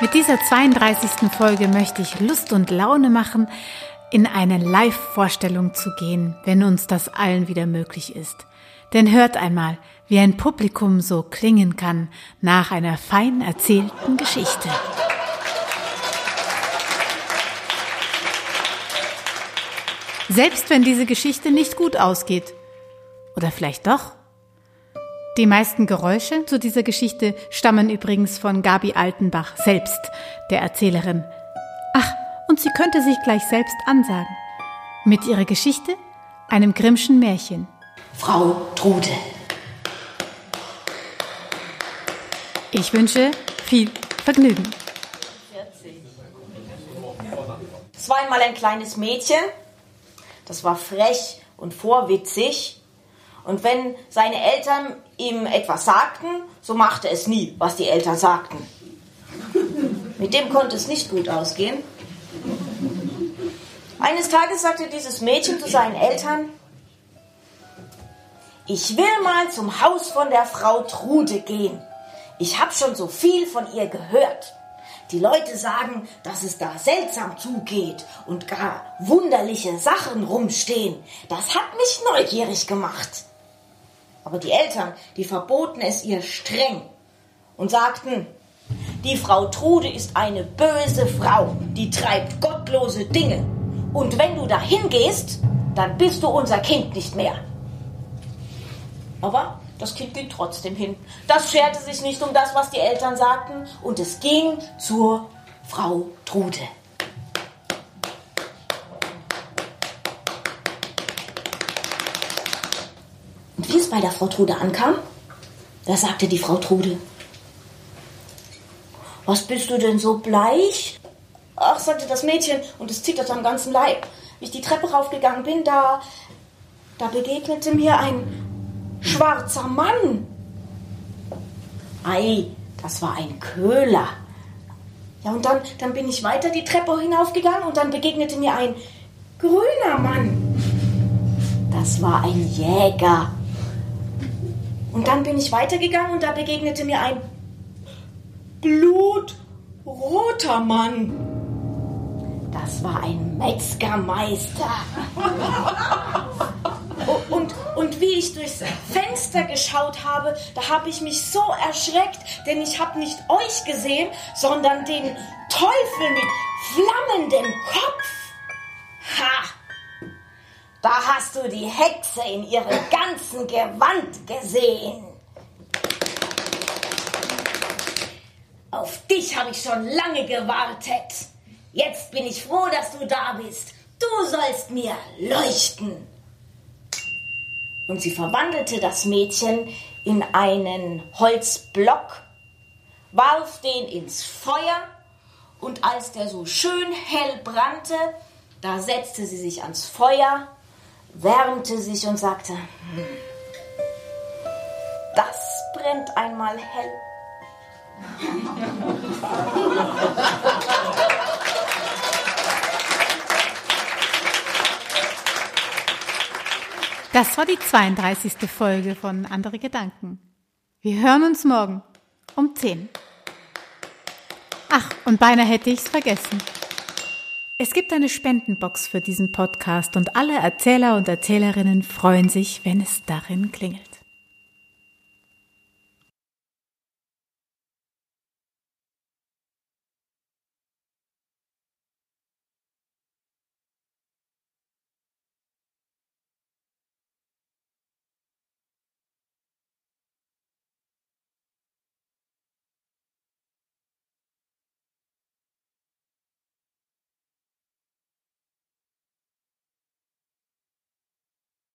Mit dieser 32. Folge möchte ich Lust und Laune machen, in eine Live-Vorstellung zu gehen, wenn uns das allen wieder möglich ist. Denn hört einmal, wie ein Publikum so klingen kann nach einer fein erzählten Geschichte. Selbst wenn diese Geschichte nicht gut ausgeht. Oder vielleicht doch? Die meisten Geräusche zu dieser Geschichte stammen übrigens von Gabi Altenbach selbst, der Erzählerin. Ach, und sie könnte sich gleich selbst ansagen. Mit ihrer Geschichte, einem Grimmschen Märchen. Frau Trude. Ich wünsche viel Vergnügen. Es war einmal ein kleines Mädchen, das war frech und vorwitzig. Und wenn seine Eltern ihm etwas sagten, so machte es nie, was die Eltern sagten. Mit dem konnte es nicht gut ausgehen. Eines Tages sagte dieses Mädchen zu seinen Eltern, ich will mal zum Haus von der Frau Trude gehen. Ich habe schon so viel von ihr gehört. Die Leute sagen, dass es da seltsam zugeht und gar wunderliche Sachen rumstehen. Das hat mich neugierig gemacht. Aber die Eltern, die verboten es ihr streng und sagten, die Frau Trude ist eine böse Frau, die treibt gottlose Dinge. Und wenn du dahin gehst, dann bist du unser Kind nicht mehr. Aber das Kind ging trotzdem hin. Das scherte sich nicht um das, was die Eltern sagten, und es ging zur Frau Trude. Und wie es bei der Frau Trude ankam, da sagte die Frau Trude, was bist du denn so bleich? Ach, sagte das Mädchen und es zitterte am ganzen Leib. Wie ich die Treppe raufgegangen bin, da, da begegnete mir ein schwarzer Mann. Ei, das war ein Köhler. Ja, und dann, dann bin ich weiter die Treppe hinaufgegangen und dann begegnete mir ein grüner Mann. Das war ein Jäger. Und dann bin ich weitergegangen und da begegnete mir ein blutroter Mann. Das war ein Metzgermeister. Und, und wie ich durchs Fenster geschaut habe, da habe ich mich so erschreckt, denn ich habe nicht euch gesehen, sondern den Teufel mit flammendem Kopf. Ha! Da hast du die Hexe in ihrem ganzen Gewand gesehen. Auf dich habe ich schon lange gewartet. Jetzt bin ich froh, dass du da bist. Du sollst mir leuchten. Und sie verwandelte das Mädchen in einen Holzblock, warf den ins Feuer und als der so schön hell brannte, da setzte sie sich ans Feuer, wärmte sich und sagte, das brennt einmal hell. Das war die 32. Folge von Andere Gedanken. Wir hören uns morgen um 10. Ach, und beinahe hätte ich's vergessen. Es gibt eine Spendenbox für diesen Podcast und alle Erzähler und Erzählerinnen freuen sich, wenn es darin klingelt.